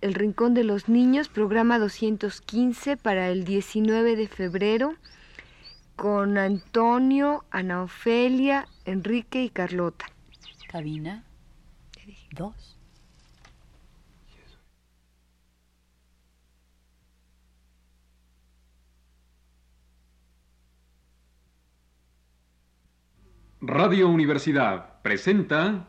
El Rincón de los Niños, programa 215 para el 19 de febrero, con Antonio, Ana Ofelia, Enrique y Carlota. Cabina 2. Radio Universidad presenta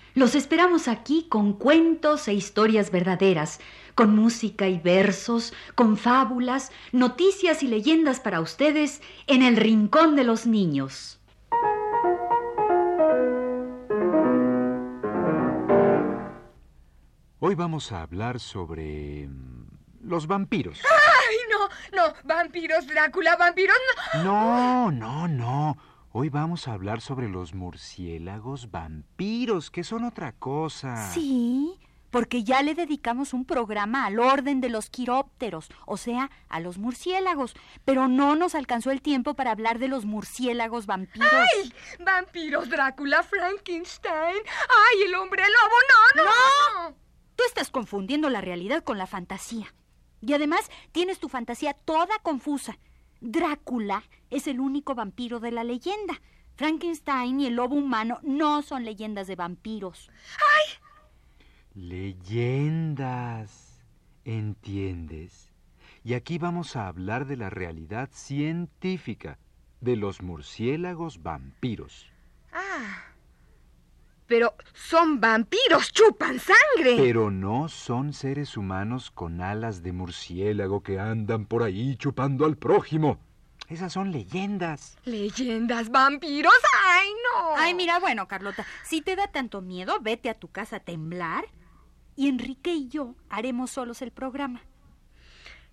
los esperamos aquí con cuentos e historias verdaderas, con música y versos, con fábulas, noticias y leyendas para ustedes en el Rincón de los Niños. Hoy vamos a hablar sobre mm, los vampiros. ¡Ay, no! No, vampiros, Drácula, vampiros, no. No, no, no. Hoy vamos a hablar sobre los murciélagos vampiros, que son otra cosa. Sí, porque ya le dedicamos un programa al orden de los quirópteros, o sea, a los murciélagos, pero no nos alcanzó el tiempo para hablar de los murciélagos vampiros. ¡Ay! Vampiros, Drácula, Frankenstein. ¡Ay, el hombre lobo! ¡No, no! ¡No! Tú estás confundiendo la realidad con la fantasía. Y además tienes tu fantasía toda confusa. Drácula es el único vampiro de la leyenda. Frankenstein y el lobo humano no son leyendas de vampiros. Leyendas. ¿Entiendes? Y aquí vamos a hablar de la realidad científica de los murciélagos vampiros. Ah. Pero son vampiros, chupan sangre. Pero no son seres humanos con alas de murciélago que andan por ahí chupando al prójimo. Esas son leyendas. ¿Leyendas, vampiros? ¡Ay, no! Ay, mira, bueno, Carlota, si te da tanto miedo, vete a tu casa a temblar y Enrique y yo haremos solos el programa.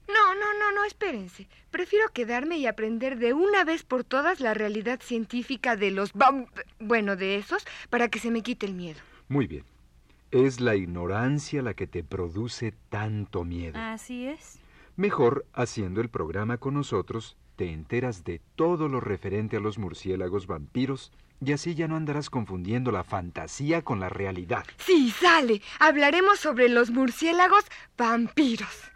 No, no, no, no, espérense. Prefiero quedarme y aprender de una vez por todas la realidad científica de los. Bueno, de esos, para que se me quite el miedo. Muy bien. Es la ignorancia la que te produce tanto miedo. Así es. Mejor, haciendo el programa con nosotros, te enteras de todo lo referente a los murciélagos vampiros y así ya no andarás confundiendo la fantasía con la realidad. Sí, sale. Hablaremos sobre los murciélagos vampiros.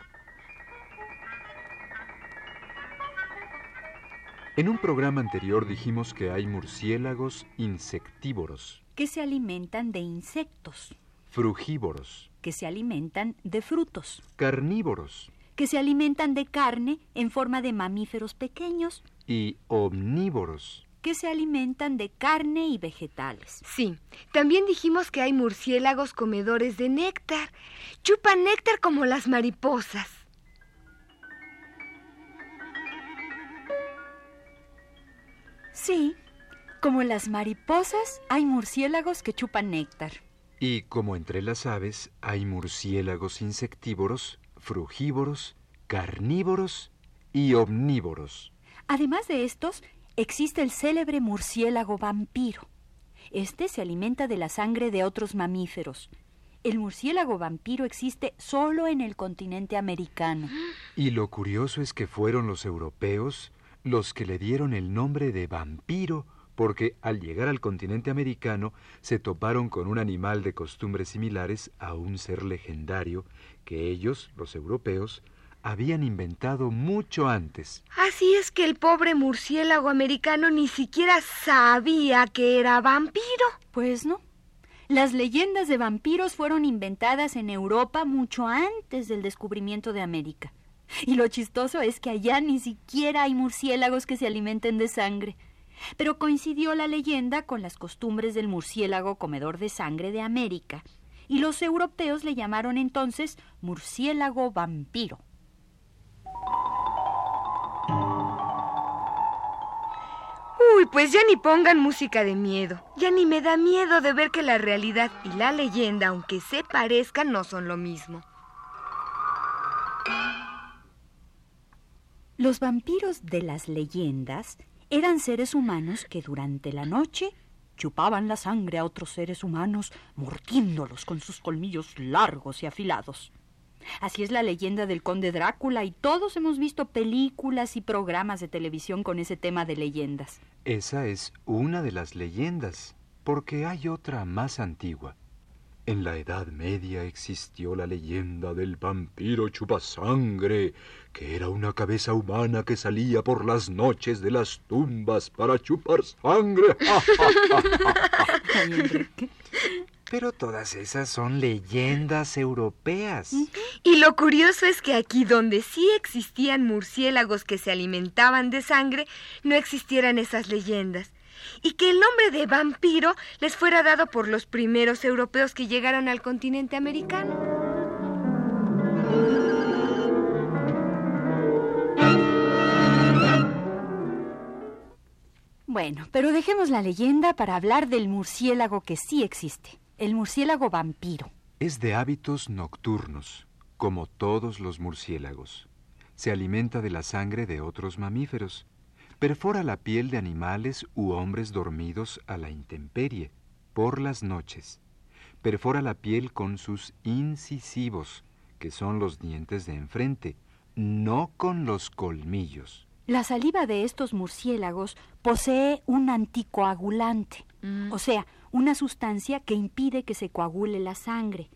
En un programa anterior dijimos que hay murciélagos insectívoros, Que se alimentan de insectos, frugívoros, que se alimentan de frutos, carnívoros que se alimentan de carne en forma de mamíferos pequeños, y omnívoros. que se alimentan de carne y vegetales. Sí. También dijimos que hay murciélagos comedores de néctar. Chupan néctar como las mariposas. Sí, como las mariposas, hay murciélagos que chupan néctar. Y como entre las aves hay murciélagos insectívoros, frugívoros, carnívoros y omnívoros. Además de estos, existe el célebre murciélago vampiro. Este se alimenta de la sangre de otros mamíferos. El murciélago vampiro existe solo en el continente americano. Y lo curioso es que fueron los europeos los que le dieron el nombre de vampiro porque al llegar al continente americano se toparon con un animal de costumbres similares a un ser legendario que ellos, los europeos, habían inventado mucho antes. Así es que el pobre murciélago americano ni siquiera sabía que era vampiro. Pues no. Las leyendas de vampiros fueron inventadas en Europa mucho antes del descubrimiento de América. Y lo chistoso es que allá ni siquiera hay murciélagos que se alimenten de sangre. Pero coincidió la leyenda con las costumbres del murciélago comedor de sangre de América, y los europeos le llamaron entonces murciélago vampiro. Uy, pues ya ni pongan música de miedo. Ya ni me da miedo de ver que la realidad y la leyenda, aunque se parezcan, no son lo mismo. Los vampiros de las leyendas eran seres humanos que durante la noche chupaban la sangre a otros seres humanos, mordiéndolos con sus colmillos largos y afilados. Así es la leyenda del conde Drácula y todos hemos visto películas y programas de televisión con ese tema de leyendas. Esa es una de las leyendas, porque hay otra más antigua. En la Edad Media existió la leyenda del vampiro chupasangre, que era una cabeza humana que salía por las noches de las tumbas para chupar sangre. Pero todas esas son leyendas europeas. Y lo curioso es que aquí donde sí existían murciélagos que se alimentaban de sangre, no existieran esas leyendas. Y que el nombre de vampiro les fuera dado por los primeros europeos que llegaron al continente americano. Bueno, pero dejemos la leyenda para hablar del murciélago que sí existe, el murciélago vampiro. Es de hábitos nocturnos, como todos los murciélagos. Se alimenta de la sangre de otros mamíferos. Perfora la piel de animales u hombres dormidos a la intemperie, por las noches. Perfora la piel con sus incisivos, que son los dientes de enfrente, no con los colmillos. La saliva de estos murciélagos posee un anticoagulante, o sea, una sustancia que impide que se coagule la sangre,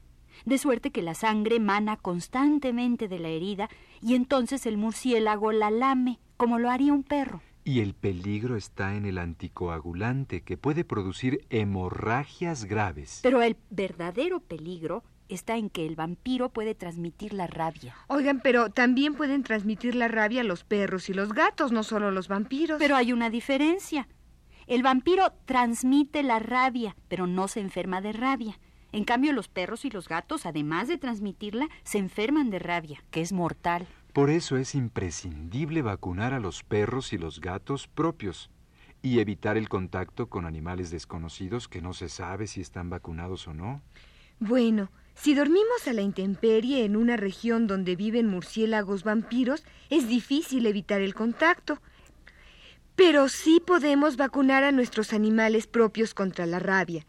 de suerte que la sangre mana constantemente de la herida y entonces el murciélago la lame, como lo haría un perro. Y el peligro está en el anticoagulante, que puede producir hemorragias graves. Pero el verdadero peligro está en que el vampiro puede transmitir la rabia. Oigan, pero también pueden transmitir la rabia a los perros y los gatos, no solo los vampiros. Pero hay una diferencia. El vampiro transmite la rabia, pero no se enferma de rabia. En cambio, los perros y los gatos, además de transmitirla, se enferman de rabia, que es mortal. Por eso es imprescindible vacunar a los perros y los gatos propios y evitar el contacto con animales desconocidos que no se sabe si están vacunados o no. Bueno, si dormimos a la intemperie en una región donde viven murciélagos vampiros, es difícil evitar el contacto. Pero sí podemos vacunar a nuestros animales propios contra la rabia.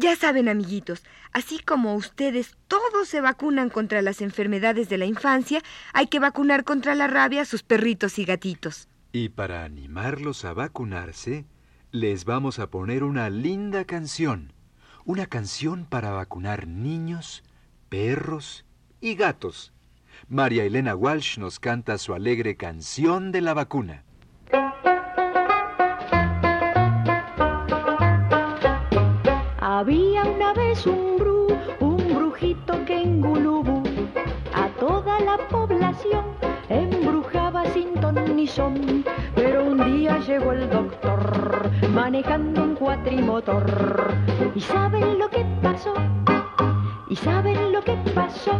Ya saben, amiguitos, así como ustedes todos se vacunan contra las enfermedades de la infancia, hay que vacunar contra la rabia a sus perritos y gatitos. Y para animarlos a vacunarse, les vamos a poner una linda canción. Una canción para vacunar niños, perros y gatos. María Elena Walsh nos canta su alegre canción de la vacuna. Había una vez un bru, un brujito que en Gulubú a toda la población embrujaba sin ton ni son. Pero un día llegó el doctor manejando un cuatrimotor. ¿Y saben lo que pasó? ¿Y saben lo que pasó?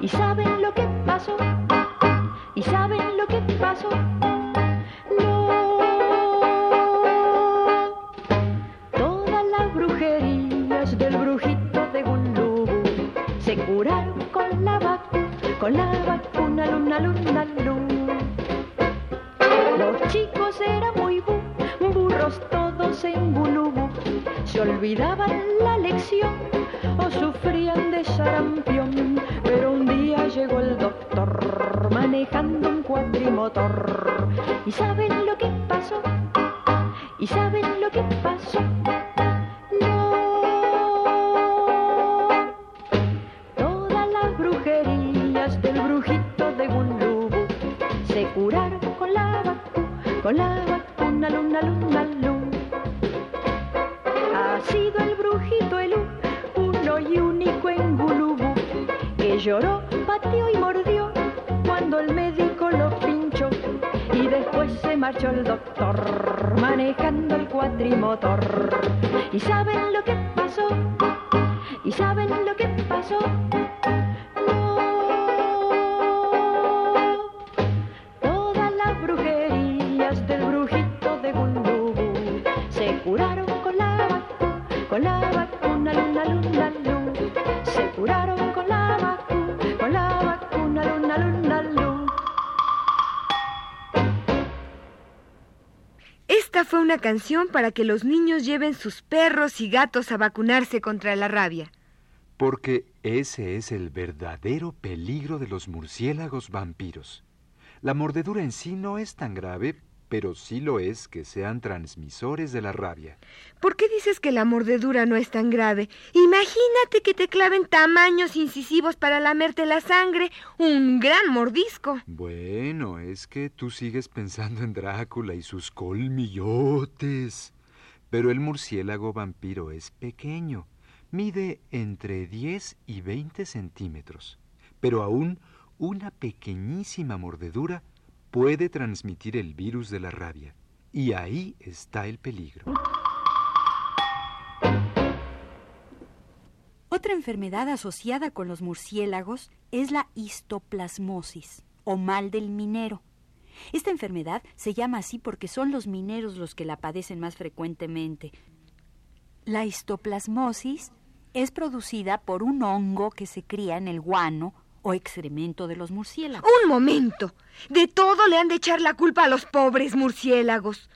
¿Y saben lo que pasó? ¿Y saben lo que pasó? No. Todas las brujerías del brujito de Gulubú se curaron con la vacuna, con la vacuna, luna, luna, luna. Los chicos eran muy bu, burros todos en Gulubú. Se olvidaban la lección o sufrían de sarampión. Pero un día llegó el doctor manejando un cuatrimotor. ¿Y saben lo que pasó? ¿Y saben lo que pasó? No. Todas las brujerías del brujito de Gulubú se curaron con la vacuna, con la vacuna, luna, luna, luna. nacido el brujito uno y único en Gulubú, que lloró, pateó y mordió cuando el médico lo pinchó. Y después se marchó el doctor manejando el cuatrimotor. ¿Y saben lo que pasó? ¿Y saben lo que pasó? Una canción para que los niños lleven sus perros y gatos a vacunarse contra la rabia. Porque ese es el verdadero peligro de los murciélagos vampiros. La mordedura en sí no es tan grave, pero sí lo es que sean transmisores de la rabia. ¿Por qué dices que la mordedura no es tan grave? Imagínate que te claven tamaños incisivos para lamerte la sangre. Un gran mordisco. Bueno, es que tú sigues pensando en Drácula y sus colmillotes. Pero el murciélago vampiro es pequeño. Mide entre 10 y 20 centímetros. Pero aún una pequeñísima mordedura puede transmitir el virus de la rabia. Y ahí está el peligro. Otra enfermedad asociada con los murciélagos es la histoplasmosis o mal del minero. Esta enfermedad se llama así porque son los mineros los que la padecen más frecuentemente. La histoplasmosis es producida por un hongo que se cría en el guano o excremento de los murciélagos. Un momento. De todo le han de echar la culpa a los pobres murciélagos.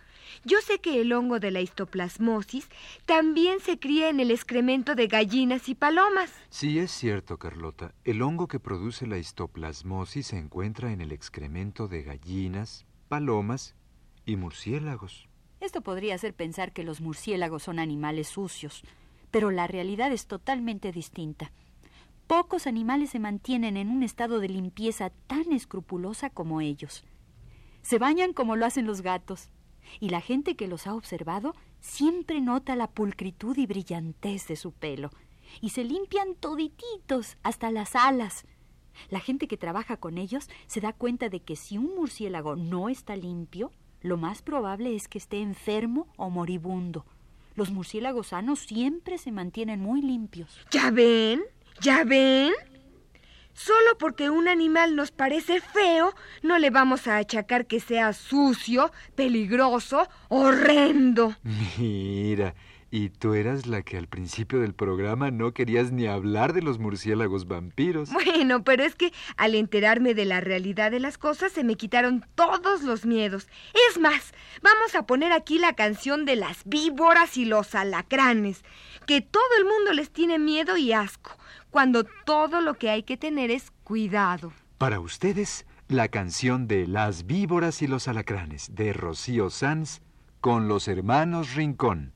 Yo sé que el hongo de la histoplasmosis también se cría en el excremento de gallinas y palomas. Sí es cierto, Carlota. El hongo que produce la histoplasmosis se encuentra en el excremento de gallinas, palomas y murciélagos. Esto podría hacer pensar que los murciélagos son animales sucios, pero la realidad es totalmente distinta. Pocos animales se mantienen en un estado de limpieza tan escrupulosa como ellos. Se bañan como lo hacen los gatos, y la gente que los ha observado siempre nota la pulcritud y brillantez de su pelo, y se limpian todititos hasta las alas. La gente que trabaja con ellos se da cuenta de que si un murciélago no está limpio, lo más probable es que esté enfermo o moribundo. Los murciélagos sanos siempre se mantienen muy limpios. ¿Ya ven? ¿Ya ven? Solo porque un animal nos parece feo, no le vamos a achacar que sea sucio, peligroso, horrendo. Mira, y tú eras la que al principio del programa no querías ni hablar de los murciélagos vampiros. Bueno, pero es que al enterarme de la realidad de las cosas se me quitaron todos los miedos. Es más, vamos a poner aquí la canción de las víboras y los alacranes, que todo el mundo les tiene miedo y asco, cuando todo lo que hay que tener es cuidado. Para ustedes, la canción de Las víboras y los alacranes de Rocío Sanz con los hermanos Rincón.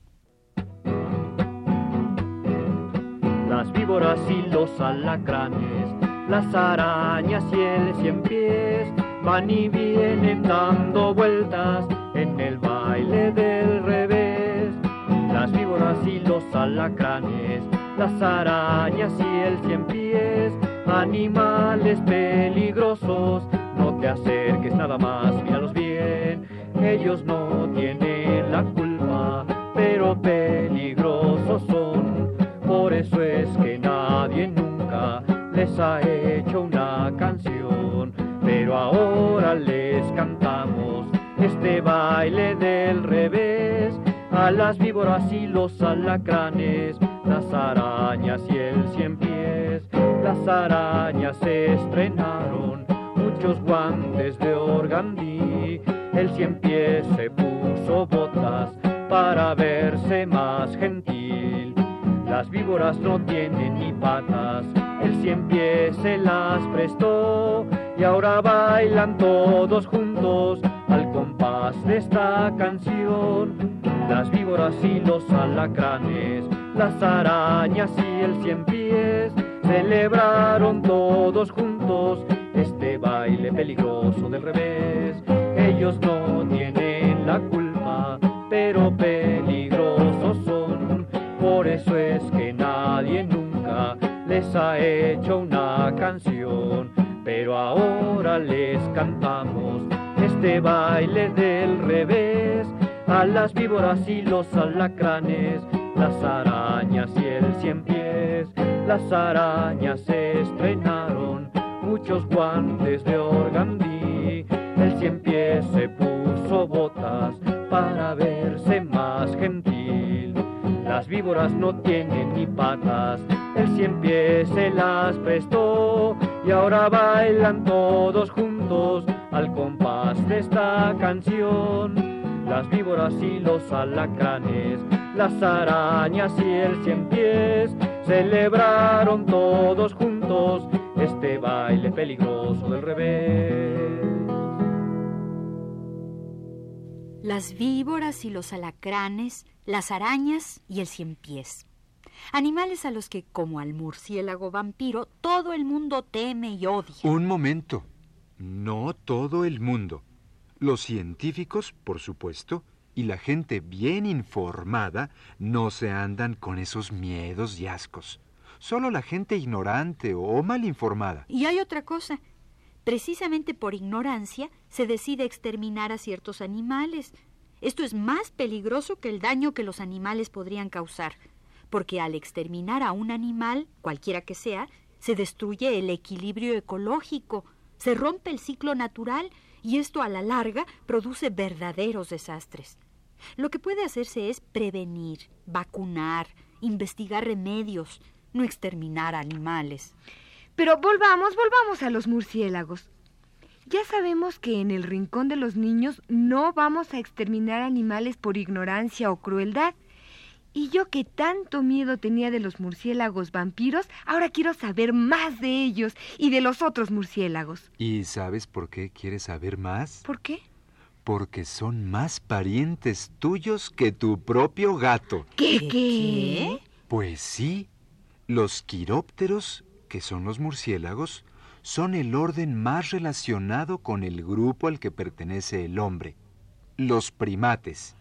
Las víboras y los alacranes, las arañas y el cien pies van y vienen dando vueltas en el baile del revés. Las víboras y los alacranes, las arañas y el cien pies, animales peligrosos, no te acerques nada más, míralos bien, ellos no tienen la culpa, pero peligrosos son, por eso es que nadie nunca les ha hecho una canción, pero ahora les cantamos este baile del revés a las víboras y los alacranes, las arañas y el cien pies. Las arañas se estrenaron muchos guantes de organdí. El cien pies se puso botas para verse más gentil. Las víboras no tienen ni patas, el cien pies se las prestó y ahora bailan todos juntos al de esta canción. Las víboras y los alacranes, las arañas y el cien pies celebraron todos juntos este baile peligroso del revés. Ellos no tienen la culpa, pero peligrosos son, por eso es que nadie nunca les ha hecho una canción. Pero ahora les cantamos este baile del revés a las víboras y los alacranes, las arañas y el cien pies. Las arañas se estrenaron muchos guantes de organdí, el cien pies se puso botas para verse más gentil. Las víboras no tienen ni patas, el cien pies se las prestó y ahora bailan todos juntos al compás de esta canción. Las víboras y los alacranes, las arañas y el cien pies celebraron todos juntos este baile peligroso del revés. Las víboras y los alacranes, las arañas y el cien pies. Animales a los que, como al murciélago vampiro, todo el mundo teme y odia. Un momento. No todo el mundo. Los científicos, por supuesto, y la gente bien informada no se andan con esos miedos y ascos. Solo la gente ignorante o mal informada. Y hay otra cosa. Precisamente por ignorancia se decide exterminar a ciertos animales. Esto es más peligroso que el daño que los animales podrían causar, porque al exterminar a un animal, cualquiera que sea, se destruye el equilibrio ecológico, se rompe el ciclo natural y esto a la larga produce verdaderos desastres. Lo que puede hacerse es prevenir, vacunar, investigar remedios, no exterminar animales. Pero volvamos, volvamos a los murciélagos. Ya sabemos que en el rincón de los niños no vamos a exterminar animales por ignorancia o crueldad. Y yo que tanto miedo tenía de los murciélagos vampiros, ahora quiero saber más de ellos y de los otros murciélagos. ¿Y sabes por qué quieres saber más? ¿Por qué? Porque son más parientes tuyos que tu propio gato. ¿Qué qué? Pues sí, los quirópteros, que son los murciélagos, son el orden más relacionado con el grupo al que pertenece el hombre, los primates.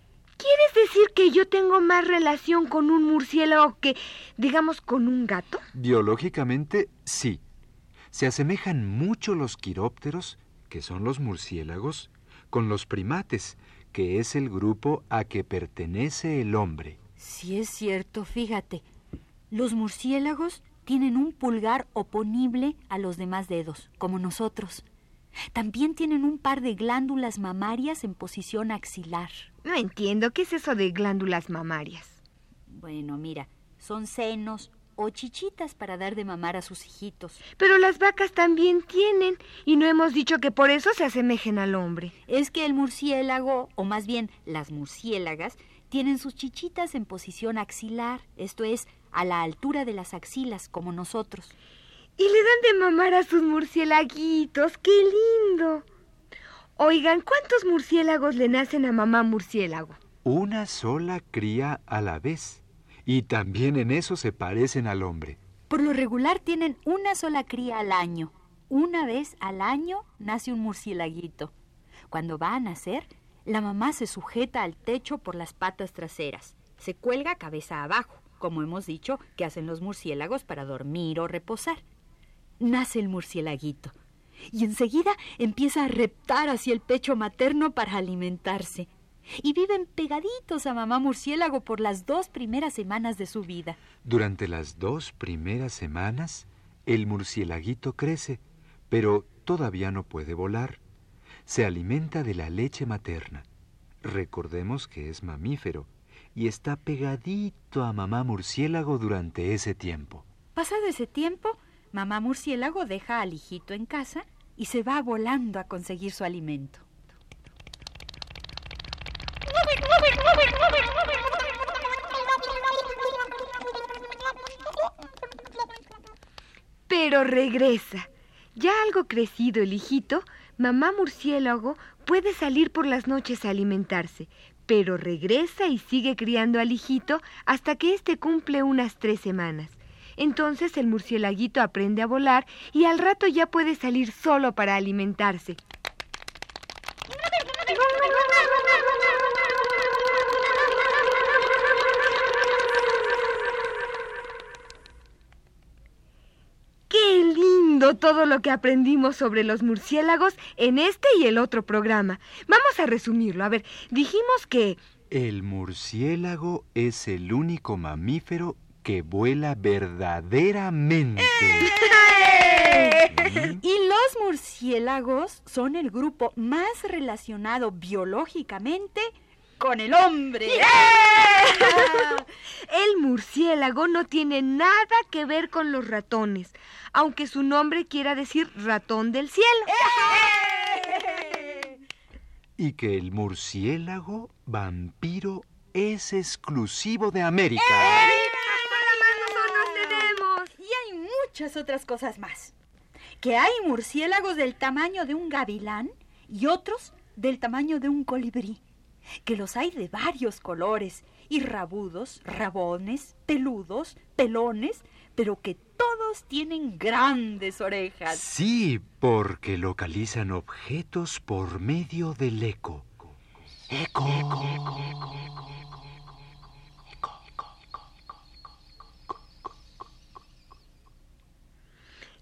¿Quieres decir que yo tengo más relación con un murciélago que, digamos, con un gato? Biológicamente, sí. Se asemejan mucho los quirópteros, que son los murciélagos, con los primates, que es el grupo a que pertenece el hombre. Sí es cierto, fíjate. Los murciélagos tienen un pulgar oponible a los demás dedos, como nosotros. También tienen un par de glándulas mamarias en posición axilar. No entiendo qué es eso de glándulas mamarias. Bueno, mira, son senos o chichitas para dar de mamar a sus hijitos. Pero las vacas también tienen, y no hemos dicho que por eso se asemejen al hombre. Es que el murciélago, o más bien las murciélagas, tienen sus chichitas en posición axilar, esto es, a la altura de las axilas, como nosotros. Y le dan de mamar a sus murciélaguitos. ¡Qué lindo! Oigan, ¿cuántos murciélagos le nacen a mamá murciélago? Una sola cría a la vez. Y también en eso se parecen al hombre. Por lo regular tienen una sola cría al año. Una vez al año nace un murciélaguito. Cuando va a nacer, la mamá se sujeta al techo por las patas traseras. Se cuelga cabeza abajo, como hemos dicho que hacen los murciélagos para dormir o reposar. Nace el murciélaguito y enseguida empieza a reptar hacia el pecho materno para alimentarse. Y viven pegaditos a mamá murciélago por las dos primeras semanas de su vida. Durante las dos primeras semanas, el murciélaguito crece, pero todavía no puede volar. Se alimenta de la leche materna. Recordemos que es mamífero y está pegadito a mamá murciélago durante ese tiempo. Pasado ese tiempo, mamá murciélago deja al hijito en casa y se va volando a conseguir su alimento. Pero regresa. Ya algo crecido el hijito, mamá murciélago puede salir por las noches a alimentarse, pero regresa y sigue criando al hijito hasta que éste cumple unas tres semanas. Entonces el murciélaguito aprende a volar y al rato ya puede salir solo para alimentarse. ¡Qué lindo todo lo que aprendimos sobre los murciélagos en este y el otro programa. Vamos a resumirlo. A ver, dijimos que... El murciélago es el único mamífero que vuela verdaderamente. Y los murciélagos son el grupo más relacionado biológicamente con el hombre. El murciélago no tiene nada que ver con los ratones, aunque su nombre quiera decir ratón del cielo. Y que el murciélago vampiro es exclusivo de América. nosotros tenemos! Y hay muchas otras cosas más. Que hay murciélagos del tamaño de un gavilán y otros del tamaño de un colibrí. Que los hay de varios colores y rabudos, rabones, peludos, pelones, pero que todos tienen grandes orejas. Sí, porque localizan objetos por medio del eco. Eco.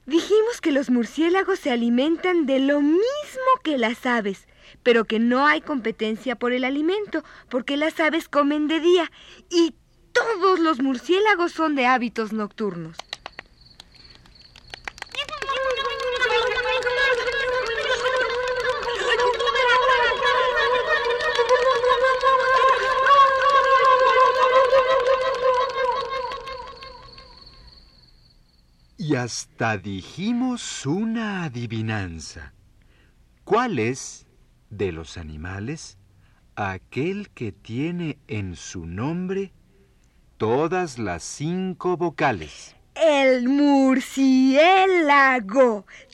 Dijimos que los murciélagos se alimentan de lo mismo que las aves, pero que no hay competencia por el alimento, porque las aves comen de día y todos los murciélagos son de hábitos nocturnos. Y hasta dijimos una adivinanza. ¿Cuál es, de los animales, aquel que tiene en su nombre todas las cinco vocales? El murciélago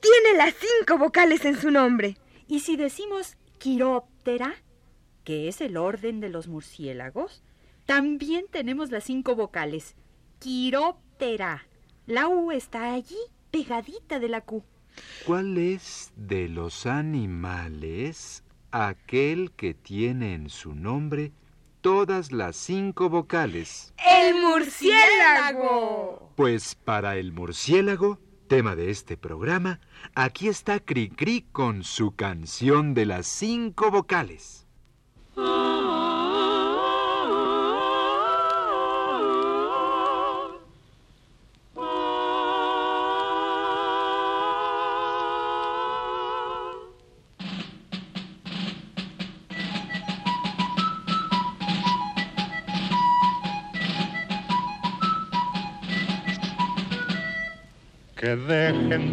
tiene las cinco vocales en su nombre. Y si decimos quiróptera, que es el orden de los murciélagos, también tenemos las cinco vocales. Quiróptera. La U está allí, pegadita de la Q. ¿Cuál es de los animales aquel que tiene en su nombre todas las cinco vocales? El murciélago. Pues para el murciélago, tema de este programa, aquí está Cricri con su canción de las cinco vocales.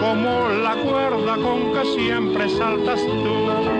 como la cuerda con que siempre saltas tú.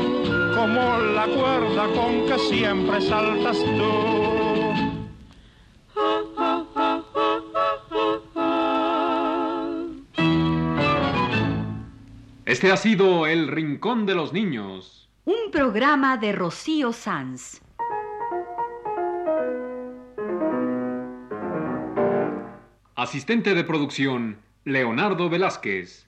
como la cuerda con que siempre saltas tú. Este ha sido El Rincón de los Niños. Un programa de Rocío Sanz. Asistente de producción, Leonardo Velázquez.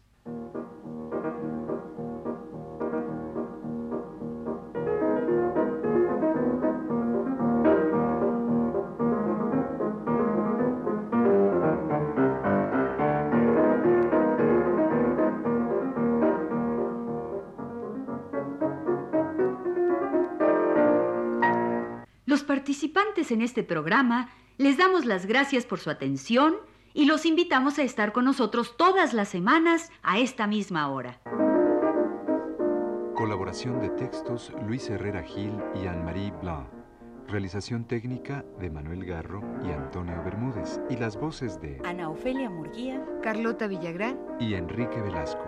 Participantes en este programa les damos las gracias por su atención y los invitamos a estar con nosotros todas las semanas a esta misma hora. Colaboración de textos Luis Herrera Gil y Anne-Marie Blanc. Realización técnica de Manuel Garro y Antonio Bermúdez. Y las voces de Ana Ofelia Murguía. Carlota Villagrán. y Enrique Velasco.